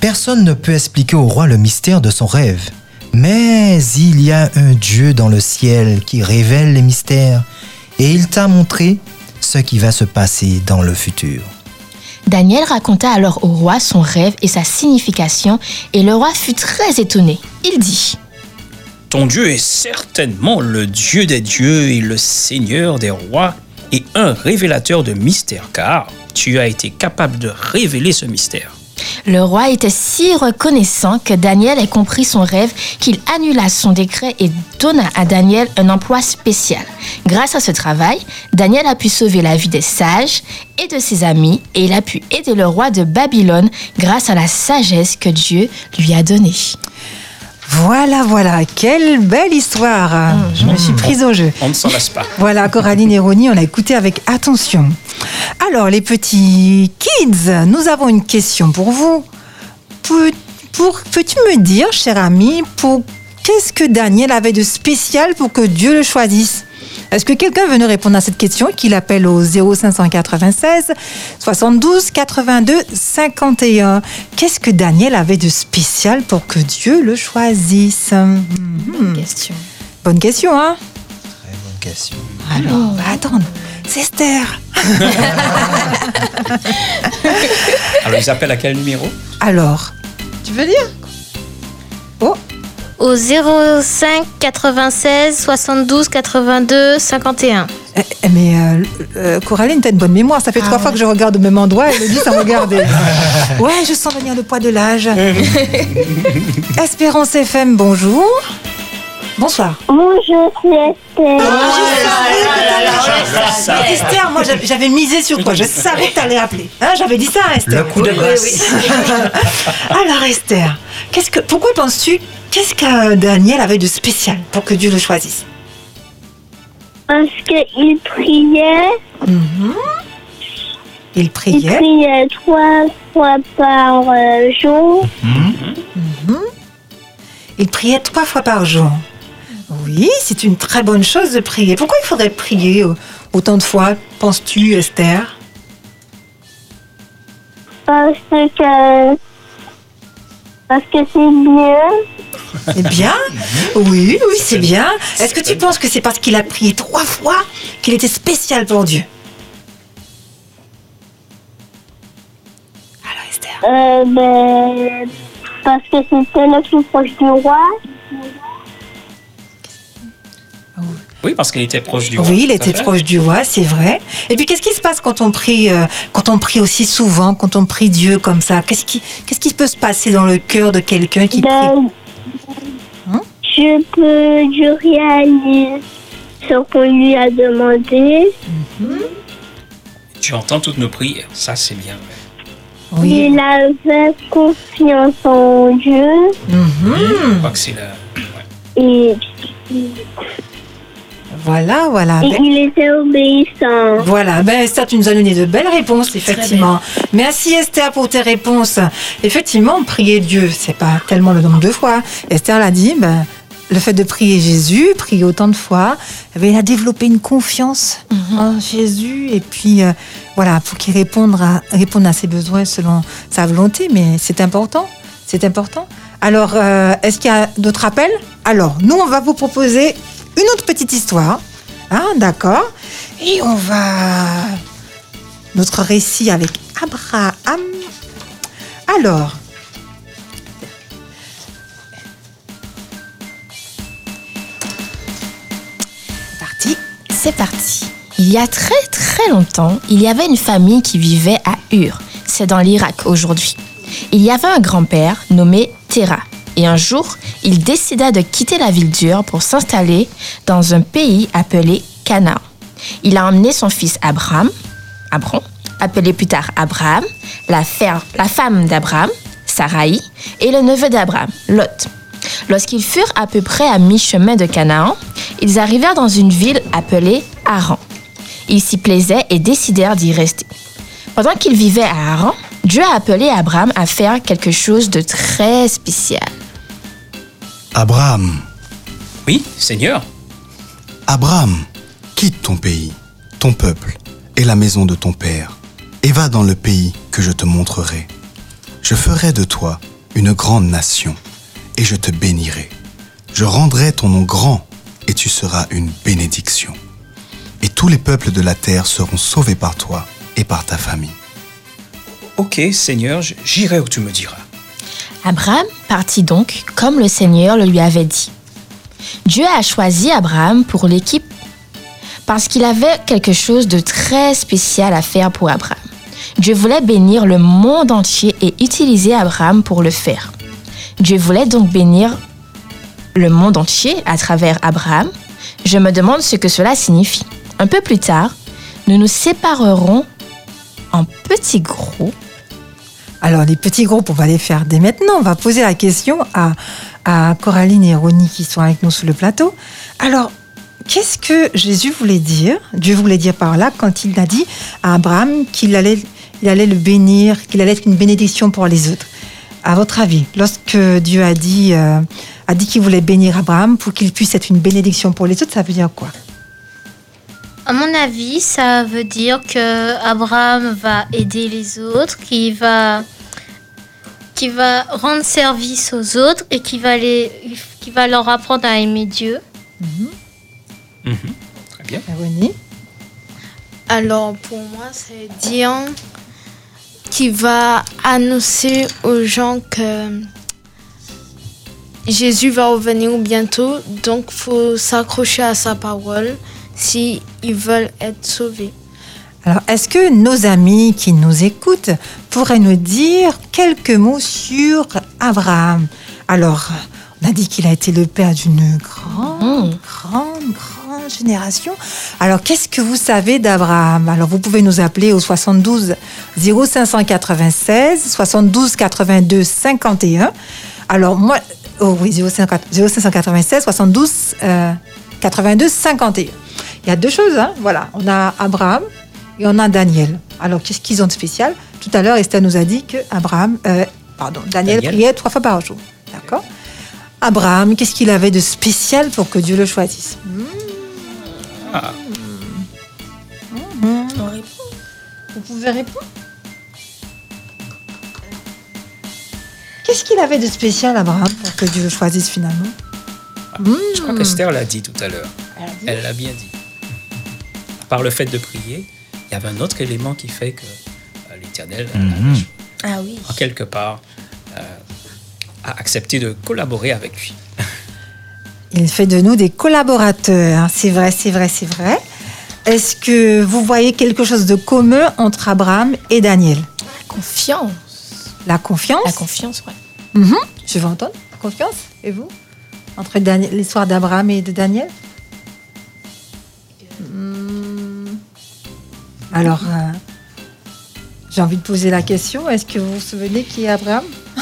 Personne ne peut expliquer au roi le mystère de son rêve. Mais il y a un Dieu dans le ciel qui révèle les mystères et il t'a montré ce qui va se passer dans le futur. Daniel raconta alors au roi son rêve et sa signification, et le roi fut très étonné. Il dit Ton Dieu est certainement le Dieu des dieux et le Seigneur des rois et un révélateur de mystères, car tu as été capable de révéler ce mystère. Le roi était si reconnaissant que Daniel ait compris son rêve qu'il annula son décret et donna à Daniel un emploi spécial. Grâce à ce travail, Daniel a pu sauver la vie des sages et de ses amis et il a pu aider le roi de Babylone grâce à la sagesse que Dieu lui a donnée. Voilà, voilà, quelle belle histoire. Je me suis prise au jeu. On ne s'en lasse pas. Voilà, Coraline et Ronnie, on a écouté avec attention. Alors, les petits kids, nous avons une question pour vous. Peux- pour- Peux-tu me dire, cher ami, pour qu'est-ce que Daniel avait de spécial pour que Dieu le choisisse? Est-ce que quelqu'un veut nous répondre à cette question qu'il appelle au 0596 72 82 51 Qu'est-ce que Daniel avait de spécial pour que Dieu le choisisse? Bonne question. Bonne question, hein? Bonne question. alors, on va attendre. C'est Esther. Alors, ils appellent à quel numéro? Alors, tu veux dire? Oh, Au 05 96 72 82 51. eh, eh, mais euh, euh, Coraline, t'as une bonne mémoire. Ça fait trois fois que je regarde au même endroit et me dit sans regarder. ouais, je sens venir le poids de l'âge. Espérance FM, bonjour. Bonsoir. Bonjour, c'est Esther. Mais Esther, moi j'avais- misé sur toi. Je savais que t'allais appeler. Hein, j'avais dit ça, à Esther. Le coup de grâce. oui, oui. Alors Esther, qu'est-ce que, pourquoi penses-tu qu'est-ce que Daniel avait de spécial pour que Dieu le choisisse? Parce qu'il priait. Il il priait. priait trois fois par euh, jour. Il priait trois fois par jour. Oui, c'est une très bonne chose de prier. Pourquoi il faudrait prier autant de fois, penses-tu, Esther? Parce que. Parce que c'est bien. C'est bien Oui, oui, c'est bien. Est-ce que tu penses que c'est parce qu'il a prié trois fois qu'il était spécial pour Dieu? Euh, ben, parce que c'était le plus proche du roi. Oui, parce qu'il était proche du roi. Oui, il était proche du roi, c'est vrai. Et puis, qu'est-ce qui se passe quand on prie, euh, quand on prie aussi souvent, quand on prie Dieu comme ça? Qu'est-ce qui, qu'est-ce qui peut se passer dans le cœur de quelqu'un qui prie? Ben, je peux lui réaliser ce qu'on lui a demandé. Tu entends toutes nos prières. Ça, c'est bien. Il avait confiance en Dieu. Je crois que c'est la. Et, Voilà, voilà. et Ben- il était obéissant. Voilà, ben Esther, tu nous as donné de belles réponses, effectivement. Merci Esther pour tes réponses. Effectivement, prier Dieu, c'est pas tellement le nombre de fois. Esther l'a dit, ben, le fait de prier Jésus, prier autant de fois, eh ben, il a développé une confiance en Jésus et puis euh, voilà, pour qu'il réponde à, réponde à ses besoins selon sa volonté, mais c'est important, c'est important. Alors, euh, est-ce qu'il y a d'autres appels? Alors, nous, on va vous proposer une autre petite histoire. Ah, d'accord. Et on va... Notre récit avec Abraham. Alors... C'est parti. C'est parti. Il y a très très longtemps, il y avait une famille qui vivait à Ur. C'est dans l'Irak aujourd'hui. Il y avait un grand-père nommé Terah. Et un jour, il décida de quitter la ville d'Ur pour s'installer dans un pays appelé Canaan. Il a emmené son fils Abraham, Abram, appelé plus tard Abraham, la femme d'Abraham, Sarai, et le neveu d'Abraham, Lot. Lorsqu'ils furent à peu près à mi-chemin de Canaan, ils arrivèrent dans une ville appelée Haran. Ils s'y plaisaient et décidèrent d'y rester. Pendant qu'ils vivaient à Haran, Dieu a appelé Abraham à faire quelque chose de très spécial. Abraham, Oui, Seigneur. Abraham, quitte ton pays, ton peuple et la maison de ton père, et va dans le pays que je te montrerai. Je ferai de toi une grande nation, et je te bénirai. Je rendrai ton nom grand, et tu seras une bénédiction. Et tous les peuples de la terre seront sauvés par toi et par ta famille. Ok, Seigneur, j'irai où tu me diras. Abraham partit donc comme le Seigneur le lui avait dit. Dieu a choisi Abraham pour l'équipe parce qu'il avait quelque chose de très spécial à faire pour Abraham. Dieu voulait bénir le monde entier et utiliser Abraham pour le faire. Dieu voulait donc bénir le monde entier à travers Abraham. Je me demande ce que cela signifie. Un peu plus tard, nous nous séparerons en petits groupes Alors, les petits groupes, on va les faire dès maintenant. On va poser la question à, à Coraline et Ronnie qui sont avec nous sur le plateau. Alors, qu'est-ce que Jésus voulait dire Dieu voulait dire par là quand il a dit à Abraham qu'il allait, il allait le bénir, qu'il allait être une bénédiction pour les autres? À votre avis, lorsque Dieu a dit, euh, a dit qu'il voulait bénir Abraham pour qu'il puisse être une bénédiction pour les autres, ça veut dire quoi? À mon avis, ça veut dire que Abraham va aider les autres, qu'il va, va rendre service aux autres et qu'il va, les, va leur apprendre à aimer Dieu. Très bien. Ronnie Alors pour moi, c'est dire qu'il va annoncer aux gens que Jésus va revenir bientôt, donc faut s'accrocher à sa parole si ils veulent être sauvés. Alors, est-ce que nos amis qui nous écoutent pourraient nous dire quelques mots sur Abraham? Alors, on a dit qu'il a été le père d'une grande, grande, grande génération. Alors, qu'est-ce que vous savez d'Abraham? Alors, vous pouvez nous appeler au 72 0596 72 82 51. Alors, moi, oh oui, 0596 72 euh, 82 51. Il y a deux choses, hein. voilà. On a Abraham et on a Daniel. Alors, qu'est-ce qu'ils ont de spécial? Tout à l'heure, Esther nous a dit que Abraham, euh, pardon, Daniel, Daniel. priait trois fois par jour. D'accord? Abraham, qu'est-ce qu'il avait de spécial pour que Dieu le choisisse? Ah, Mhm. Vous pouvez répondre? Qu'est-ce qu'il avait de spécial, Abraham, pour que Dieu le choisisse finalement? Je crois qu'Esther l'a dit tout à l'heure. Elle l'a bien dit. Par le fait de prier, il y avait un autre élément qui fait que euh, l'Éternel, euh, Mhm. Ah oui. en quelque part, euh, a accepté de collaborer avec lui. Il fait de nous des collaborateurs. C'est vrai, c'est vrai, c'est vrai. Est-ce que vous voyez quelque chose de commun entre Abraham et Daniel? Confiance. La confiance? La confiance, ouais. Mhm. Je veux entendre. La confiance Et vous? Entre l'histoire d'Abraham et de Daniel? Alors, euh, j'ai envie de poser la question. Est-ce que vous vous souvenez qui est Abraham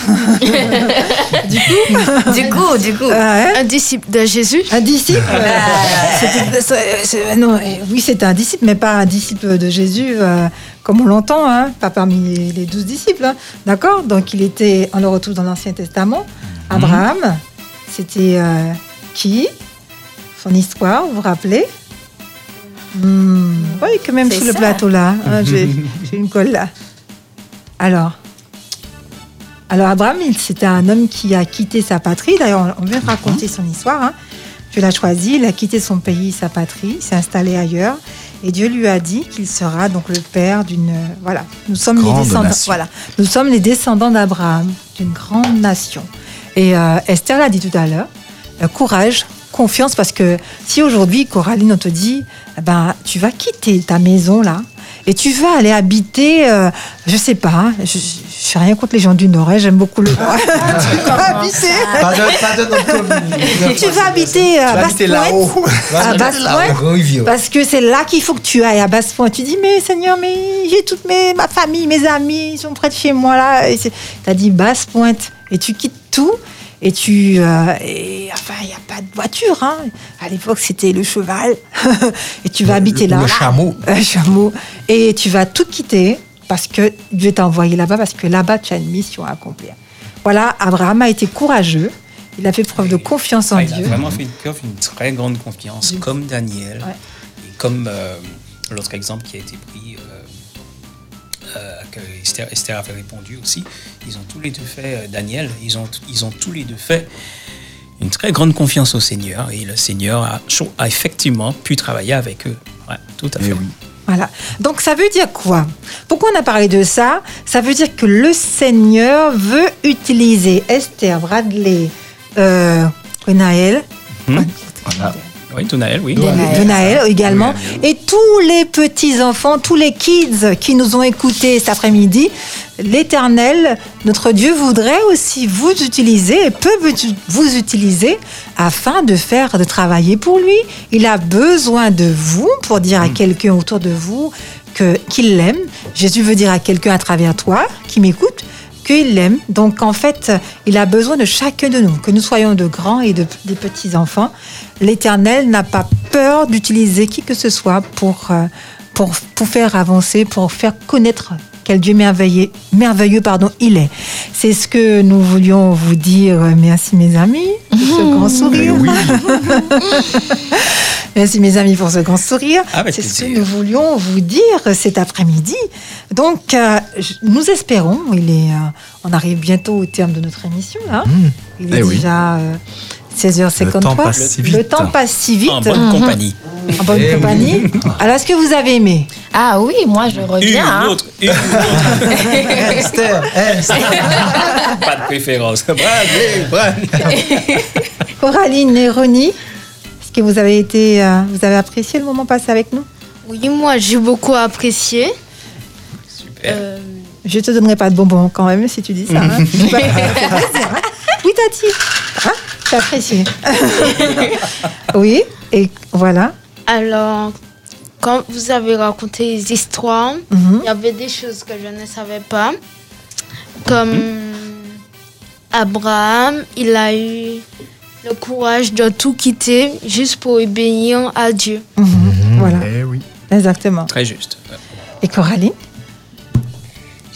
Du coup Du coup, du coup. Ah ouais Un disciple de Jésus Un disciple euh, c'est- non, Oui, c'est un disciple, mais pas un disciple de Jésus euh, comme on l'entend, hein, pas parmi les- douze disciples. hein. D'accord? Donc, il était, on le retrouve dans l'Ancien Testament. Abraham, c'était euh, qui? Son histoire, vous vous rappelez? Hmm, Oui, quand même sur le plateau là. hein, J'ai une colle là. Alors, alors Abraham, c'était un homme qui a quitté sa patrie. D'ailleurs, on vient de raconter son histoire. hein. Dieu l'a choisi, il a quitté son pays, sa patrie, s'est installé ailleurs. Et Dieu lui a dit qu'il sera donc le père d'une. euh, Voilà, nous sommes Grande les descendants. nation. Voilà, nous sommes les descendants d'Abraham, d'une grande nation. Et euh, Esther l'a dit tout à l'heure. euh, courage, confiance, parce que si aujourd'hui, Coraline, on te dit, eh ben, tu vas quitter ta maison là. Et tu vas aller habiter, euh, je sais pas, hein, je, je, rien contre les gens du Nord, hein, j'aime beaucoup le Nord. tu vas habiter, Pas de, pas de notre tu vas habiter à. Basse-Pointe. À Basse-Pointe. Parce que c'est là qu'il faut que tu ailles à Basse-Pointe. Tu dis, mais Seigneur, mais j'ai toute mes, ma famille, mes amis, ils sont près de chez moi là. Tu as dit Basse-Pointe. Et tu quittes tout. Et tu. euh, et, enfin, il n'y a pas de voiture. Hein. À l'époque, c'était le cheval. et tu vas habiter là. Le chameau. Un chameau. Et tu vas tout quitter parce que Dieu t'a envoyé là-bas, parce que là-bas, tu as une mission à accomplir. Voilà, Abraham a été courageux. Il a fait preuve de confiance en Ah, il a Dieu. vraiment fait une preuve d'une très grande confiance, Oui. comme Daniel. Ouais. Et comme euh, l'autre exemple qui a été pris, Esther, Esther avait répondu aussi, ils ont tous les deux fait, euh, Daniel, ils ont, ils ont tous les deux fait une très grande confiance au Seigneur. Et le Seigneur a, effectivement pu travailler avec eux. Ouais, tout à fait. Voilà. Donc ça veut dire quoi? Pourquoi on a parlé de ça? Ça veut dire que le Seigneur veut utiliser Esther, Bradley, euh, Renaël, Hmm. Oui, Donaël, oui. Renaël également, et tous les petits-enfants, tous les kids qui nous ont écoutés cet après-midi, l'Éternel, notre Dieu, voudrait aussi vous utiliser et peut vous- vous utiliser afin de faire, de travailler pour lui. Il a besoin de vous pour dire à quelqu'un autour de vous que qu'il l'aime. Jésus veut dire à quelqu'un à travers toi qui m'écoute qu'il l'aime. Donc en fait, il a besoin de chacun de nous, que nous soyons de grands et de, des petits-enfants. L'Éternel n'a pas peur d'utiliser qui que ce soit pour, euh, pour, pour faire avancer, pour faire connaître quel Dieu merveilleux, merveilleux pardon, il est. C'est ce que nous voulions vous dire. Merci mes amis pour ce grand sourire. Merci mes amis pour ce grand sourire. Avec C'est ce que nous voulions vous dire cet après-midi. Donc, euh, nous espérons, il est, euh, on arrive bientôt au terme de notre émission. Là. Il est Eh oui. Déjà 16h53. Le temps passe si Le vite. temps passe si vite. En bonne compagnie. En bonne Eh oui. compagnie. Alors, est-ce que vous avez aimé? Ah oui, moi je Une reviens. hein. autre, une autre. Esther, Esther. Pas de préférence. Bradley. Coraline et Ronnie, est-ce que vous avez été, euh, vous avez apprécié le moment passé avec nous? Oui, moi j'ai beaucoup apprécié. Super. Euh, Je te donnerai pas de bonbons quand même si tu dis ça. hein. Hein. oui, Tati. Hein? Apprécié. oui, et voilà. alors, quand vous avez raconté les histoires, Mhm. il y avait des choses que je ne savais pas. Comme Abraham, il a eu le courage de tout quitter juste pour obéir à Dieu. Mhm. Voilà, Eh oui. exactement. Très juste. Et Coraline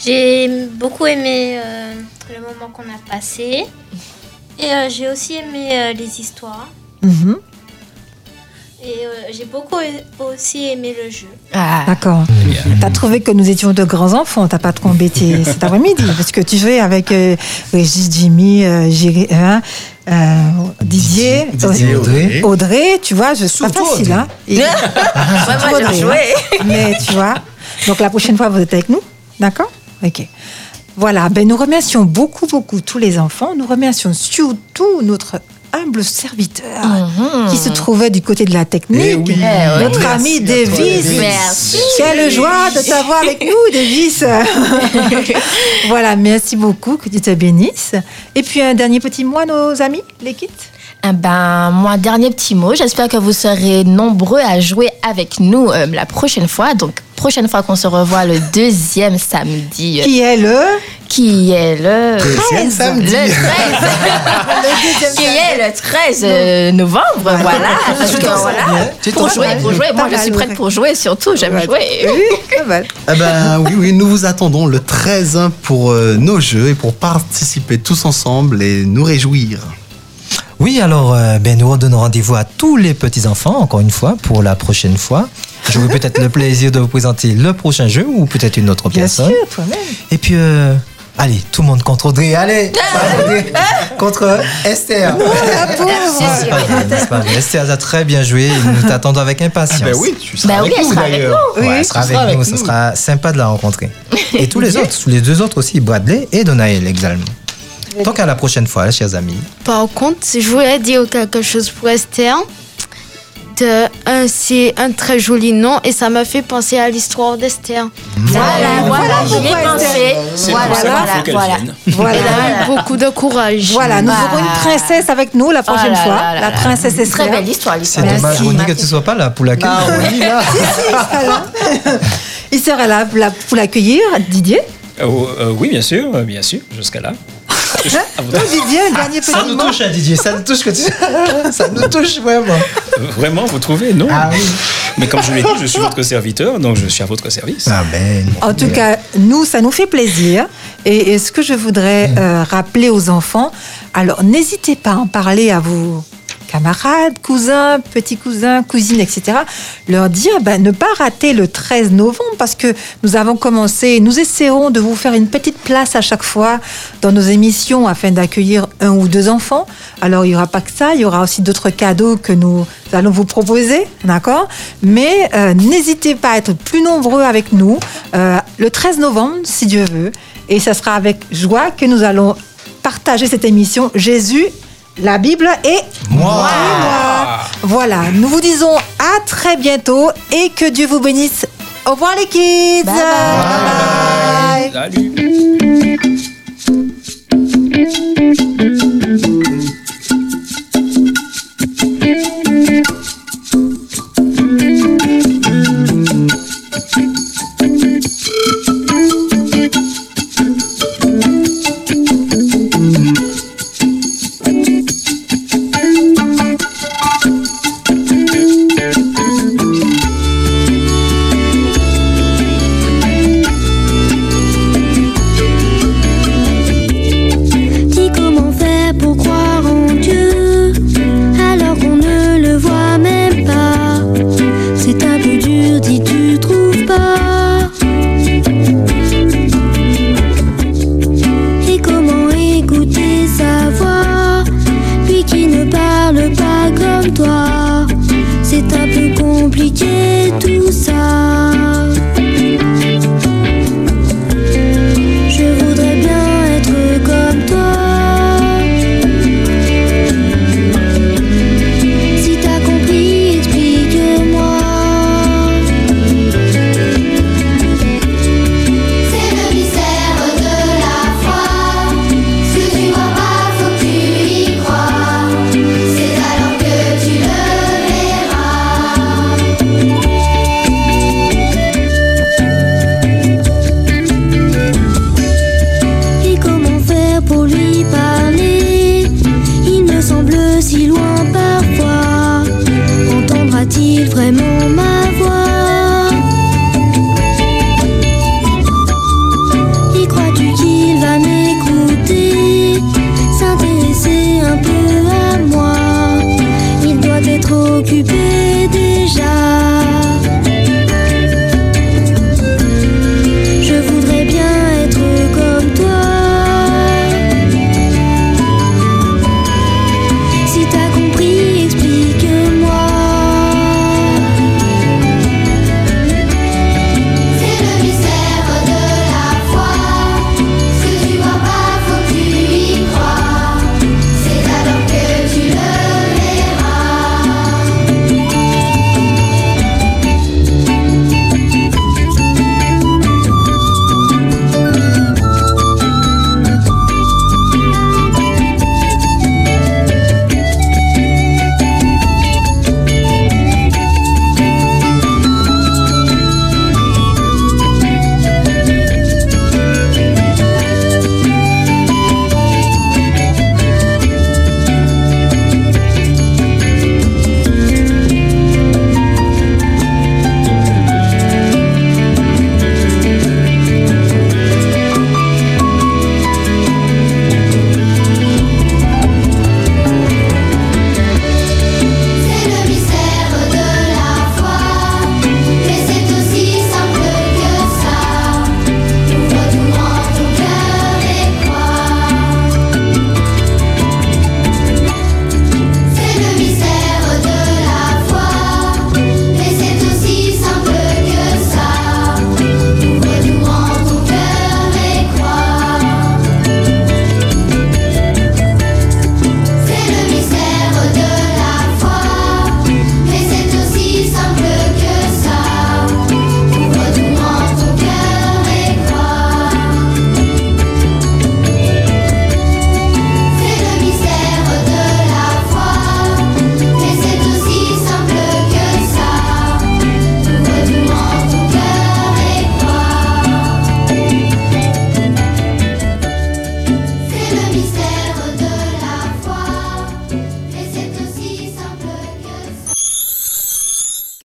J'ai beaucoup aimé euh, le moment qu'on a passé. Et euh, j'ai aussi aimé euh, les histoires. Mhm. Et euh, j'ai beaucoup aussi aimé le jeu. Ah. D'accord. T'as trouvé que nous étions de grands enfants, t'as pas trop embêté cet après-midi, parce que tu jouais avec euh, Régis, Jimmy, euh, Géry- hein, euh, Didier, Didier, Audrey. Audrey, tu vois, je suis pas Surtout facile, hein. Et- Surtout moi, j'ai Audrey, joué. hein. Mais tu vois, donc la prochaine fois, vous êtes avec nous, d'accord? Ok. Voilà, ben nous remercions beaucoup, beaucoup tous les enfants. Nous remercions surtout notre humble serviteur qui se trouvait du côté de la technique. Eh oui. Eh, Notre oui. ami Merci Davis. Merci. Quelle joie de t'avoir avec nous, Davis. voilà, merci beaucoup, que Dieu te bénisse. Et puis un dernier petit mot à nos amis, les kits. Eh ben, moi, dernier petit mot. J'espère que vous serez nombreux à jouer avec nous euh, la prochaine fois. Donc, prochaine fois qu'on se revoit le deuxième samedi, Qui est le qui est le Deuxième 13. samedi. Le 13. qui est le 13 euh, novembre, voilà. Parce que, voilà. Tu Pour jouer, pour jouer. Moi, je suis prête pour jouer, surtout. J'aime jouer. Mal. Eh ben oui, oui, nous vous attendons le 13 pour euh, nos jeux et pour participer tous ensemble et nous réjouir. Oui, alors euh, ben, nous redonnons rendez-vous à tous les petits-enfants, encore une fois, pour la prochaine fois. J'aurai peut-être le plaisir de vous présenter le prochain jeu ou peut-être une autre Bien personne. sûr, toi-même. Et puis, euh, allez, tout le monde contre Audrey. Allez, Audrey, contre Esther. C'est pas vrai, c'est pas vrai? Esther a très bien joué. Nous t'attendons avec impatience. Ben oui, tu seras Bah avec oui, nous avec d'ailleurs. Ouais, elle sera avec nous, ce sera sympa de la rencontrer. Et tous les autres, les deux autres aussi, Bradley et Donaël également. Donc à la prochaine fois, chers amis. Par contre, je voulais dire quelque chose pour Esther. De, un, c'est un très joli nom et ça m'a fait penser à l'histoire d'Esther. Voilà, voilà, j'y ai pourquoi pensé. C'est Voilà, pour ça qu'il voilà, voilà. Elle a eu beaucoup de courage. Voilà, nous Voilà. aurons une princesse avec nous la prochaine Oh fois. là là la princesse Très Esther. belle histoire, C'est l'histoire. dommage, Merci. Ronnie, que tu sois pas là pour l'accueillir. Ah. Il sera là pour la- pour l'accueillir, Didier. Oh, euh, oui, bien sûr, euh, bien sûr, jusqu'à là. À Non, Didier, un dernier Ça petit nous mot. touche, hein, Didier, ça nous touche que tu... ça nous touche vraiment. Vraiment, vous trouvez Non. Ah oui. Mais comme je l'ai dit, je suis votre serviteur, donc je suis à votre service. Ah ben. En tout cas, nous, ça nous fait plaisir. Et, et ce que je voudrais euh, rappeler aux enfants, alors n'hésitez pas à en parler à vos camarades, cousins, petits cousins, cousines, etc. Leur dire ben, ne pas rater le 13 novembre parce que nous avons commencé, nous essaierons de vous faire une petite place à chaque fois dans nos émissions afin d'accueillir un ou deux enfants. Alors il n'y aura pas que ça, il y aura aussi d'autres cadeaux que nous allons vous proposer, d'accord? Mais euh, n'hésitez pas à être plus nombreux avec nous euh, le 13 novembre, si Dieu veut. Et ça sera avec joie que nous allons partager cette émission Jésus, la Bible et moi. Voilà, nous vous disons à très bientôt et que Dieu vous bénisse. Au revoir les kids. bye. Salut.